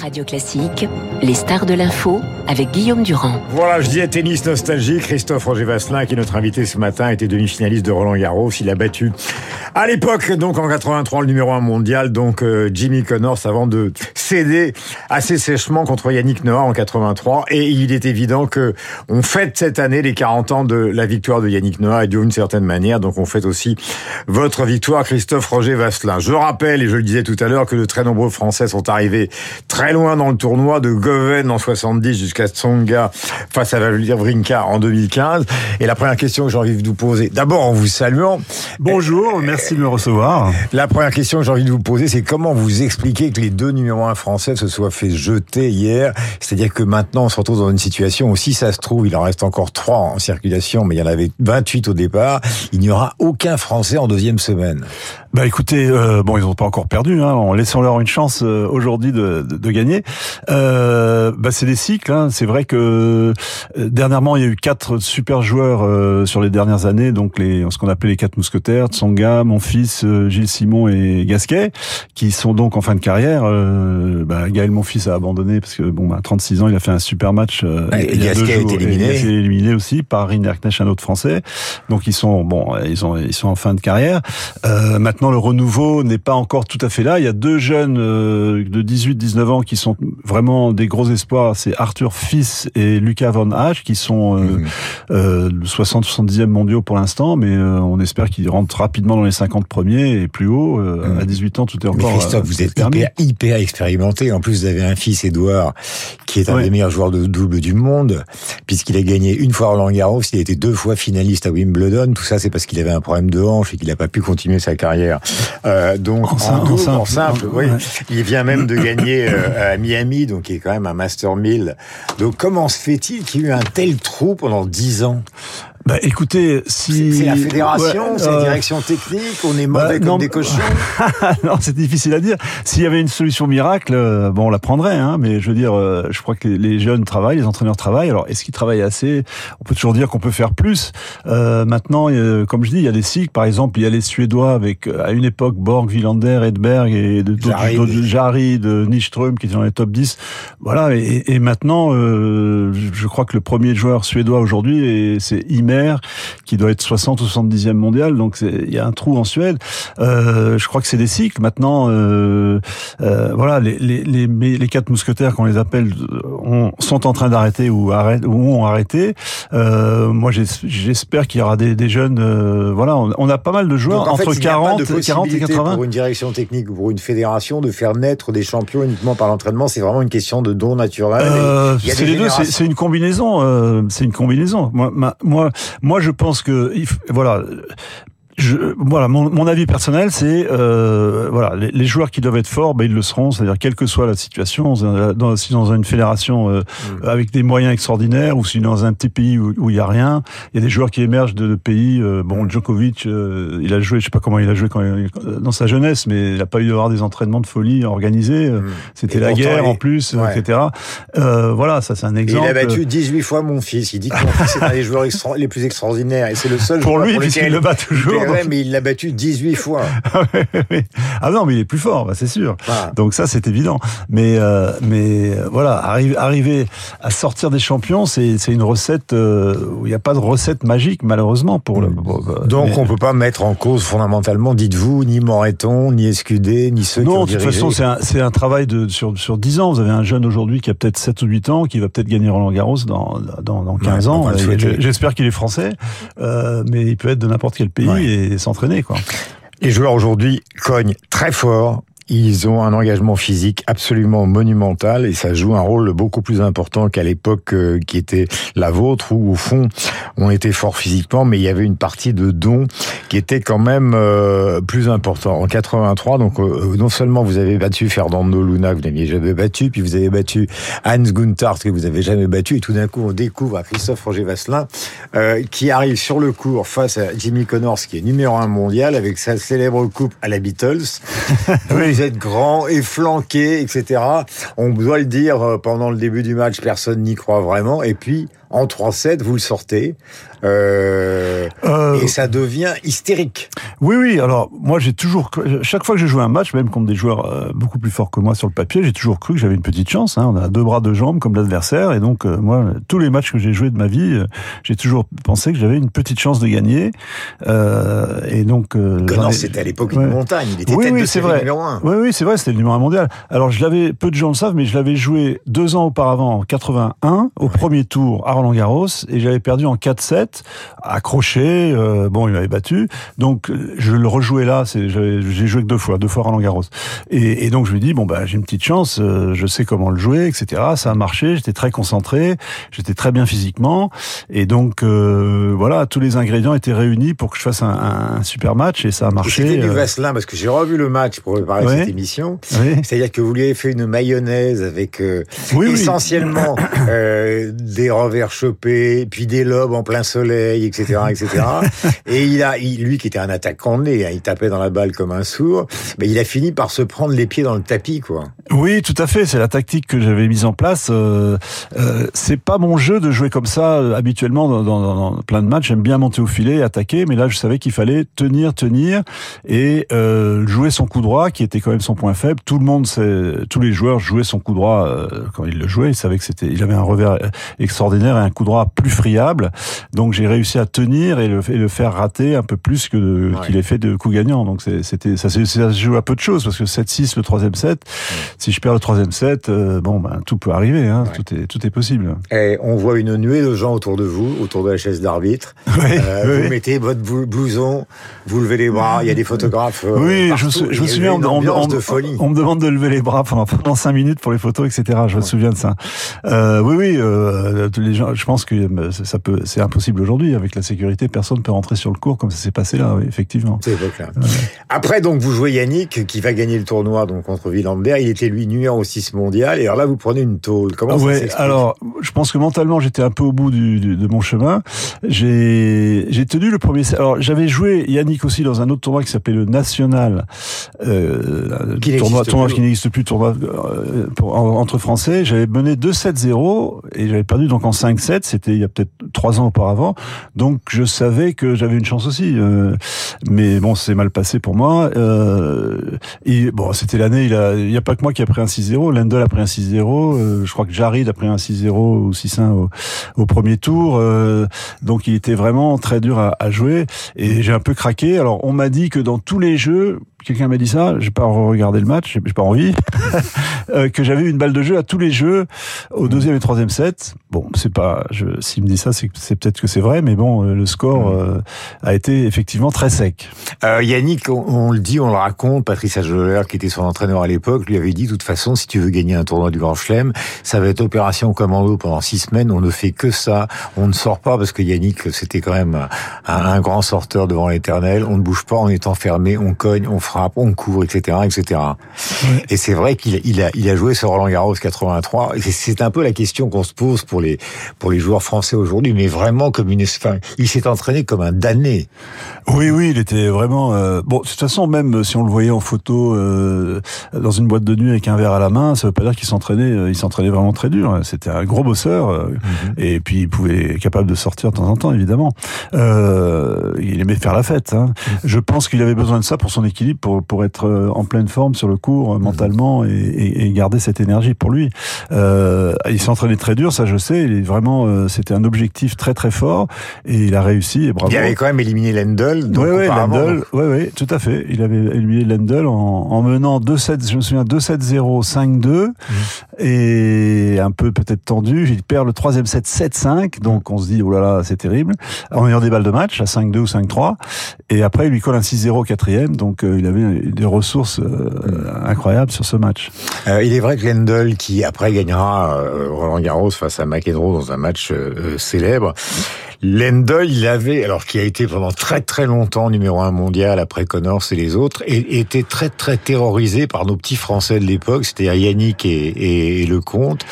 Radio Classique, les stars de l'info avec Guillaume Durand. Voilà, je disais tennis nostalgie. Christophe Roger Vasselin, qui est notre invité ce matin, était demi-finaliste de Roland Garros. Il a battu à l'époque, donc en 83, le numéro 1 mondial, donc euh, Jimmy Connors, avant de céder assez sèchement contre Yannick Noah en 83. Et il est évident que on fête cette année les 40 ans de la victoire de Yannick Noah, et d'une certaine manière, donc on fête aussi votre victoire, Christophe Roger Vasselin. Je rappelle, et je le disais tout à l'heure, que de très nombreux Français sont arrivés très loin dans le tournoi, de Goven en 70 jusqu'à Tsonga face à Vrinka en 2015. Et la première question que j'ai envie de vous poser, d'abord en vous saluant. Bonjour, merci Merci de me recevoir. La première question que j'ai envie de vous poser, c'est comment vous expliquez que les deux numéros 1 français se soient fait jeter hier? C'est-à-dire que maintenant, on se retrouve dans une situation où, si ça se trouve, il en reste encore trois en circulation, mais il y en avait 28 au départ, il n'y aura aucun Français en deuxième semaine. Bah écoutez, euh, bon, ils n'ont pas encore perdu, hein, en laissant leur une chance euh, aujourd'hui de, de, de, gagner. Euh, bah c'est des cycles. Hein. C'est vrai que euh, dernièrement, il y a eu quatre super joueurs euh, sur les dernières années, donc les ce qu'on appelait les quatre mousquetaires, Tsonga, mon fils Gilles Simon et Gasquet, qui sont donc en fin de carrière. Bah, Gaël, mon fils, a abandonné parce que bon, bah, 36 ans, il a fait un super match. et Gasquet a été éliminé. Il a été éliminé aussi par Riner Knecht, un autre Français. Donc ils sont bon, ils ont ils sont en fin de carrière. maintenant Maintenant, le renouveau n'est pas encore tout à fait là. Il y a deux jeunes euh, de 18-19 ans qui sont vraiment des gros espoirs. C'est Arthur Fils et Lucas Van Hache qui sont euh, mmh. euh, 60-70e mondiaux pour l'instant, mais euh, on espère qu'ils rentrent rapidement dans les 50 premiers et plus haut. Mmh. À 18 ans, tout est encore. Mais Christophe, vous êtes hyper, hyper, expérimenté. En plus, vous avez un fils, Edouard, qui est un des meilleurs joueurs de double du monde, puisqu'il a gagné une fois Roland Garros, il a été deux fois finaliste à Wimbledon. Tout ça, c'est parce qu'il avait un problème de hanche et qu'il n'a pas pu continuer sa carrière euh, donc en, simple, oui. Il vient même de gagner euh, à Miami, donc il est quand même un Master 1000. Donc comment se fait-il qu'il y ait eu un tel trou pendant dix ans? Bah, écoutez, si c'est la fédération, c'est la euh, direction technique, on est mauvais bah, comme des cochons. non, c'est difficile à dire. S'il y avait une solution miracle, euh, bon, on la prendrait, hein, mais je veux dire, euh, je crois que les jeunes travaillent, les entraîneurs travaillent. Alors, est-ce qu'ils travaillent assez? On peut toujours dire qu'on peut faire plus. Euh, maintenant, comme je dis, il y a des cycles. Par exemple, il y a les Suédois avec, à une époque, Borg, Wilander, Edberg et de, de Jarry, de Nyström qui étaient dans les top 10. Voilà. Et, et maintenant, je crois que le premier joueur suédois aujourd'hui, c'est qui doit être 60 ou 70e mondial. Donc il y a un trou en Suède. Euh, je crois que c'est des cycles. Maintenant, euh, euh, voilà, les, les, les, les, quatre mousquetaires qu'on les appelle on, sont en train d'arrêter ou, arrêtent, ou ont arrêté. Euh, moi, j'espère qu'il y aura des, des jeunes. Euh, voilà, on, on, a pas mal de joueurs entre 40, 40 et 80. Pour une direction technique ou pour une fédération de faire naître des champions uniquement par l'entraînement, c'est vraiment une question de don naturel. Euh, c'est les deux. C'est une combinaison. Euh, c'est une combinaison. Moi, ma, moi, moi, je pense que voilà, je, voilà, mon, mon, avis personnel, c'est euh, voilà, les, les, joueurs qui doivent être forts, ben, ils le seront. C'est-à-dire quelle que soit la situation, dans, si dans une fédération euh, mm. avec des moyens extraordinaires, ou si dans un petit pays où il y a rien, il y a des joueurs qui émergent de, de pays. Euh, bon, Djokovic, euh, il a joué, je sais pas comment il a joué quand, dans sa jeunesse, mais il a pas eu d'avoir des entraînements de folie organisés. Mm. C'était la guerre en plus, etc. voilà, ça c'est un exemple. il a battu 18 fois mon fils. Il dit que mon fils est un des joueurs les plus extraordinaires, et c'est le seul pour lui, puisqu'il le bat toujours mais il l'a battu 18 fois. ah non, mais il est plus fort, bah, c'est sûr. Ah. Donc ça, c'est évident. Mais euh, mais euh, voilà, arriver, arriver à sortir des champions, c'est une recette euh, où il n'y a pas de recette magique, malheureusement. pour le. Hmm. Donc on peut pas mettre en cause fondamentalement, dites-vous, ni Moreton, ni Escudé, ni ceux non, qui ont de toute façon, c'est un, un travail de sur sur 10 ans. Vous avez un jeune aujourd'hui qui a peut-être 7 ou 8 ans, qui va peut-être gagner Roland Garros dans dans, dans 15 ans. J'espère qu'il est français, euh, mais il peut être de n'importe quel pays s'entraîner. Les joueurs aujourd'hui cognent très fort ils ont un engagement physique absolument monumental et ça joue un rôle beaucoup plus important qu'à l'époque euh, qui était la vôtre où au fond on était fort physiquement mais il y avait une partie de don qui était quand même euh, plus important. En 83 donc euh, non seulement vous avez battu Fernando Luna que vous n'aviez jamais battu puis vous avez battu Hans Gunther que vous n'avez jamais battu et tout d'un coup on découvre Christophe Roger Vasselin qui arrive sur le cours face à Jimmy Connors qui est numéro un mondial avec sa célèbre coupe à la Beatles. oui êtes grand et flanqué, etc. On doit le dire, euh, pendant le début du match, personne n'y croit vraiment. Et puis, en 3-7, vous le sortez. Euh, euh, et ça devient hystérique. Oui, oui. Alors moi, j'ai toujours, chaque fois que j'ai joué un match, même contre des joueurs euh, beaucoup plus forts que moi sur le papier, j'ai toujours cru que j'avais une petite chance. Hein. On a deux bras, deux jambes comme l'adversaire, et donc moi, tous les matchs que j'ai joués de ma vie, j'ai toujours pensé que j'avais une petite chance de gagner. et donc, Connor, c'était à l'époque une montagne. Il était oui, tête oui, de vrai. numéro un. Oui, oui, c'est vrai. C'était le numéro un mondial. Alors je l'avais, peu de gens le savent, mais je l'avais joué deux ans auparavant, en 81, au premier tour à Roland Garros, et j'avais perdu en 4-7, accroché. Euh, bon, il m'avait battu, donc je le rejouais là. J'ai joué que deux fois, deux fois Roland Garros. Et, et donc je me dis bon bah j'ai une petite chance, euh, je sais comment le jouer, etc. Ça a marché. J'étais très concentré, j'étais très bien physiquement, et donc euh, voilà, tous les ingrédients étaient réunis pour que je fasse un, un super match, et ça a marché. C'était du Vasselin parce que j'ai revu le match pour préparer cette émission. C'est-à-dire que vous lui avez fait une mayonnaise avec oui, essentiellement des revers chopés, puis des lobes en plein soleil, etc., etc. et il a, lui qui était un attaquant né, hein, il tapait dans la balle comme un sourd, mais il a fini par se prendre les pieds dans le tapis, quoi. Oui, tout à fait. C'est la tactique que j'avais mise en place. Euh, euh, c'est pas mon jeu de jouer comme ça euh, habituellement dans, dans, dans, plein de matchs. J'aime bien monter au filet, attaquer, mais là je savais qu'il fallait tenir, tenir et euh, jouer son coup droit, qui était quand même son point faible. Tout le monde, sait, tous les joueurs jouaient son coup droit euh, quand il le jouait. Il savait que c'était, il avait un revers extraordinaire et un coup droit plus friable. Donc j'ai réussi à tenir et le, et le, faire rater un peu plus que qu'il ait fait de coups gagnants. Donc c'était ça, ça se joue à peu de choses parce que 7-6 le troisième set si je perds le troisième set, euh, bon, ben, tout peut arriver, hein, tout, est, tout est possible. Et on voit une nuée de gens autour de vous, autour de la chaise d'arbitre. Oui, euh, Vous mettez votre blouson, vous levez les bras, il y a des photographes. Euh, oui, je, je me souviens, on, on, de folie. on, me demande de lever les bras pendant, pendant cinq minutes pour les photos, etc. Je me souviens de ça. Oui, oui, les gens, je pense que ça peut, c'est impossible aujourd'hui avec la sécurité. Personne ne peut rentrer sur le cours comme ça s'est passé là, oui, effectivement. C'est Après, donc, vous jouez Yannick qui va gagner le tournoi donc contre Villambert. Il était lui numéro 6 mondial. Et alors là, vous prenez une tôle. Comment ça ouais, Alors, je pense que mentalement, j'étais un peu au bout du, du, de mon chemin. J'ai j'ai tenu le premier. Alors, j'avais joué Yannick aussi dans un autre tournoi qui s'appelait le National, euh, qui tournoi, tournoi qui n'existe plus, tournoi euh, pour, entre Français. J'avais mené 2-7-0 et j'avais perdu donc en 5-7. C'était il y a peut-être trois ans auparavant. Donc, je savais que j'avais une chance aussi. Euh, mais bon, c'est mal passé pour moi. Euh, et bon, c'était l'année. Il a, il y a pas que moi qui a pris un 6-0. Lendl a pris un 6-0. Euh, je crois que Jarid a pris un 6-0 ou 6-1 au, premier tour. Euh, donc il était vraiment très dur à jouer. Et j'ai un peu craqué. Alors on m'a dit que dans tous les jeux, quelqu'un m'a dit ça, j'ai pas regardé le match, j'ai pas envie, euh, que j'avais une balle de jeu à tous les jeux au deuxième et troisième set. Bon, c'est pas, s'il me dit ça, c'est peut-être que c'est vrai, mais bon, le score euh, a été effectivement très sec. Euh, Yannick, on, on, le dit, on le raconte, Patrice Joller, qui était son entraîneur à l'époque, lui avait dit, de toute façon, si tu veux gagner un tournoi du Grand Chelem, ça va être opération commando pendant six semaines, on ne fait que ça, on ne sort pas, parce que Yannick, c'était quand même un, un grand sorteur devant l'éternel, on ne bouge pas, on est enfermé, on cogne, on frappe, on court, etc., etc. Et c'est vrai qu'il il a, il a joué sur Roland Garros 83. Et c'est un peu la question qu'on se pose pour les pour les joueurs français aujourd'hui, mais vraiment comme une, enfin, il s'est entraîné comme un damné. Oui, oui, il était vraiment. Euh, bon, de toute façon, même si on le voyait en photo euh, dans une boîte de nuit avec un verre à la main, ça veut pas dire qu'il s'entraînait. Euh, il s'entraînait vraiment très dur. C'était un gros bosseur, euh, mm -hmm. et puis il pouvait être capable de sortir de temps en temps, évidemment. Il aimait faire la fête. Hein. Mm -hmm. Je pense qu'il avait besoin de ça pour son équilibre, pour pour être euh, en pleine forme sur le cours -hmm. mentalement et, et, et, garder cette énergie pour lui. Euh, il s'entraînait très dur, ça je sais. Il est vraiment, c'était un objectif très très fort et il a réussi. Et bravo. Il avait quand même éliminé Lendl. Oui, oui, Lendl. Oui, oui, tout à fait. Il avait éliminé Lendl en, en menant 2-7, je me souviens 2-7-0, 5-2 mmh. et un peu peut-être tendu. Il perd le troisième set 7-5, donc on se dit oh là là, c'est terrible. En ayant des balles de match à 5-2 ou 5-3 et après il lui colle un 6-0 au quatrième, donc euh, il avait des ressources euh, incroyables sur ce match. Euh, il est vrai que Lendl, qui après gagnera euh, Roland Garros face à McEnroe dans un match célèbre, Lendl, il avait, alors qui a été pendant très très longtemps numéro un mondial après Connors et les autres, et était très très terrorisé par nos petits Français de l'époque, c'était Yannick et, et, Lecomte.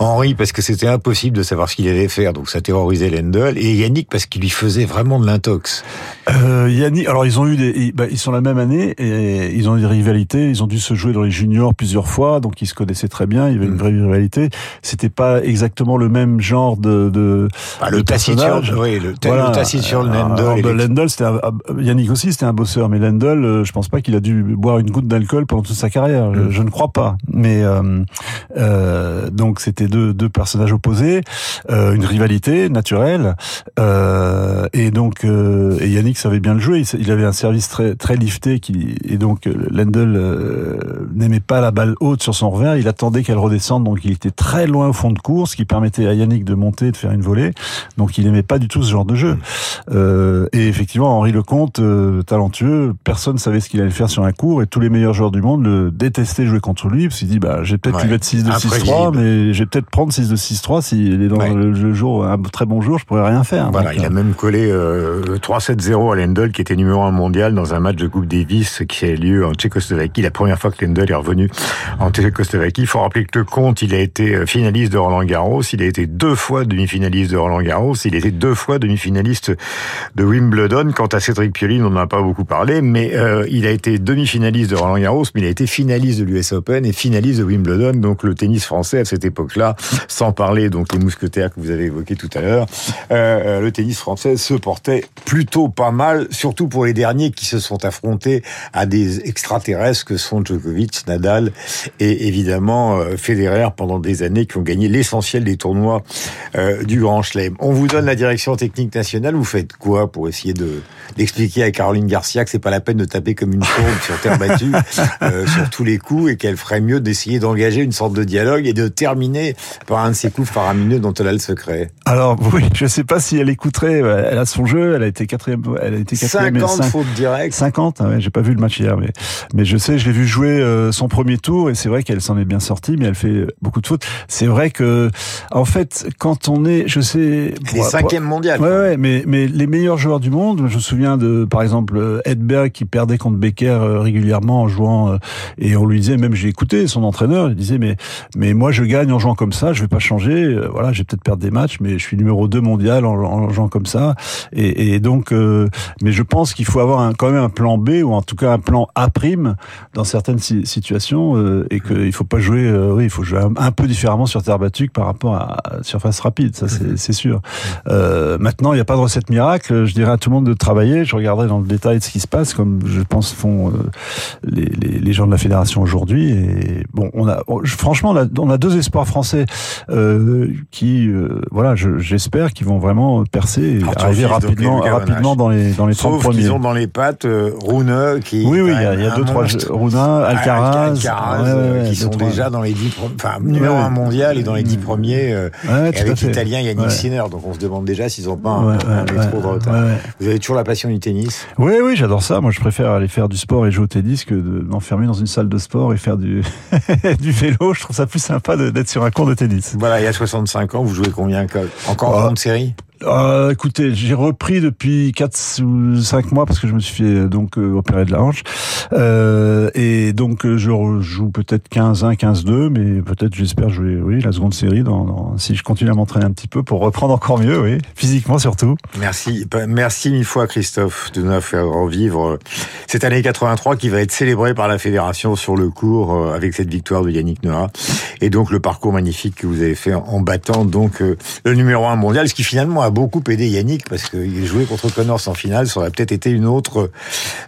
Henri parce que c'était impossible de savoir ce qu'il allait faire, donc ça terrorisait Lendl, et Yannick parce qu'il lui faisait vraiment de l'intox. Euh, Yannick, alors ils ont eu des, ils, bah, ils sont la même année et ils ont eu des rivalités, ils ont dû se jouer dans les juniors plusieurs fois, donc ils se connaissaient très bien, il y avait une mm. vraie rivalité. C'était pas exactement le même genre de, de, bah, le personnage oui, le, voilà. le Lendl. c'était Yannick aussi, c'était un bosseur, mais Lendl, euh, je pense pas qu'il a dû boire une goutte d'alcool pendant toute sa carrière. Je, mm. ne crois pas. Mais euh, euh, donc c'était deux, deux personnages opposés, euh, une rivalité naturelle, euh, et donc euh, et Yannick savait bien le jouer. Il, avait un service très très lifté, qui et donc Lendl n'aimait pas la balle haute sur son revers. Il attendait qu'elle redescende, donc il était très loin au fond de course, ce qui permettait à Yannick de monter, de faire une volée. Donc il aimait pas du tout ce genre de jeu. Euh, et effectivement, Henri Lecomte, euh, talentueux, personne savait ce qu'il allait faire sur un cours et tous les meilleurs joueurs du monde le détestaient jouer contre lui parce qu'il dit bah j'ai peut-être ouais. 6 de 6-3 mais j'ai peut-être prendre 6 de 6-3 s'il est dans le, jour un très bon jour, je pourrais rien faire. Voilà, il a euh, même collé euh, 3-7-0 à Lendl qui était numéro 1 mondial dans un match de Coupe Davis qui a lieu en Tchécoslovaquie, la première fois que Lendl est revenu en Tchécoslovaquie. Il faut rappeler que Lecomte, il a été euh, finaliste de Roland Garros, il a été deux fois demi-finaliste de Roland Garros, il a été deux fois demi-finaliste de Wimbledon. Quant à Cédric Pioli, on n'en a pas beaucoup parlé, mais euh, il a été demi-finaliste de Roland Garros, mais il a été finaliste de l'US Open et finaliste de Wimbledon. Donc le tennis français à cette époque-là, sans parler donc les mousquetaires que vous avez évoqués tout à l'heure, euh, le tennis français se portait plutôt pas mal, surtout pour les derniers qui se sont affrontés à des extraterrestres que sont Djokovic, Nadal et évidemment euh, Federer pendant des années qui ont gagné l'essentiel des tournois euh, du Grand Chelem. On vous donne la direction technique nationale, vous faites quoi pour essayer de d'expliquer à Caroline Garcia que c'est pas la peine de taper comme une fourbe sur terre battue euh, sur tous les coups et qu'elle ferait mieux d'essayer d'engager une sorte de dialogue et de terminer par un de ces coups faramineux dont elle a le secret? Alors oui, je sais pas si elle écouterait. Elle a son jeu. Elle a été quatrième. Elle a été quatrième. 50 fautes directes. 50. Ouais, j'ai pas vu le match hier, mais mais je sais, je l'ai vu jouer euh, son premier tour et c'est vrai qu'elle s'en est bien sortie, mais elle fait beaucoup de fautes. C'est vrai que en fait, quand on est, je sais, les cinquième mondial. Ouais, ouais, mais mais les meilleurs joueurs du monde, je me souviens de par exemple Edberg qui perdait contre Becker euh, régulièrement en jouant et on lui disait même j'ai écouté son entraîneur, il disait mais mais moi je gagne en jouant comme ça, je vais pas changer. Voilà, j'ai peut-être perdre des matchs, mais je suis numéro 2 mondial en, en jouant comme ça. Et, et donc, euh, mais je pense qu'il faut avoir un, quand même un plan B ou en tout cas un plan A prime dans certaines situations euh, et qu'il faut pas jouer. Euh, oui, il faut jouer un, peu différemment sur terre battue par rapport à, surface rapide. Ça, c'est mhm. Sûr. maintenant, il n'y a pas de recette miracle. Je dirais à tout le monde de travailler. Je regarderai dans le détail de ce qui se passe, comme je pense font les, les, les, gens de la fédération aujourd'hui. Et bon, on a franchement, on a, on a deux espoirs français qui, voilà, j'espère qu'ils vont vraiment percer et arriver rapidement, rapidement dans les dans les 30 Sauf premiers. Ils ont dans les pattes euh, Rune qui oui oui il y a, y a deux trois Rune, Alcaraz, Alcaraz euh, qui sont déjà dans les 10 enfin numéro 1 mondial et dans les 10 premiers euh, et avec l'italien Yannick Sinner donc on se demande déjà s'ils ont pas un, un métro de retard. Vous avez toujours la passion du tennis Oui oui j'adore ça. Moi je préfère aller faire du sport et jouer au tennis que de m'enfermer dans une salle de sport et faire du du vélo. Je trouve ça plus sympa d'être sur un cours de tennis. Voilà il y a 65 ans vous jouez combien encore en grande série? Euh, écoutez, j'ai repris depuis 4 ou 5 mois parce que je me suis fait euh, donc euh, opérer de la hanche. Euh, et donc euh, je joue peut-être 15-1, 15-2, mais peut-être j'espère jouer oui, la seconde série dans, dans, si je continue à m'entraîner un petit peu pour reprendre encore mieux, oui, physiquement surtout. Merci, merci mille fois Christophe de nous faire revivre cette année 83 qui va être célébrée par la fédération sur le cours avec cette victoire de Yannick Noah et donc le parcours magnifique que vous avez fait en battant donc le numéro 1 mondial, ce qui finalement a beaucoup aidé Yannick parce qu'il jouait contre Connors en finale, ça aurait peut-être été une autre,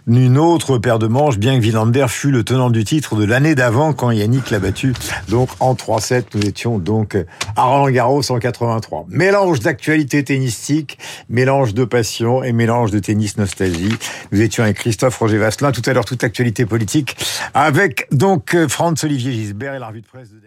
une autre paire de manches, bien que Villander fut le tenant du titre de l'année d'avant quand Yannick l'a battu. Donc en 3-7, nous étions donc à Roland Garros en 83. Mélange d'actualité tennistique, mélange de passion et mélange de tennis nostalgie. Nous étions avec Christophe Roger Vasselin, tout à l'heure toute actualité politique, avec donc Franz Olivier Gisbert et la revue de presse de.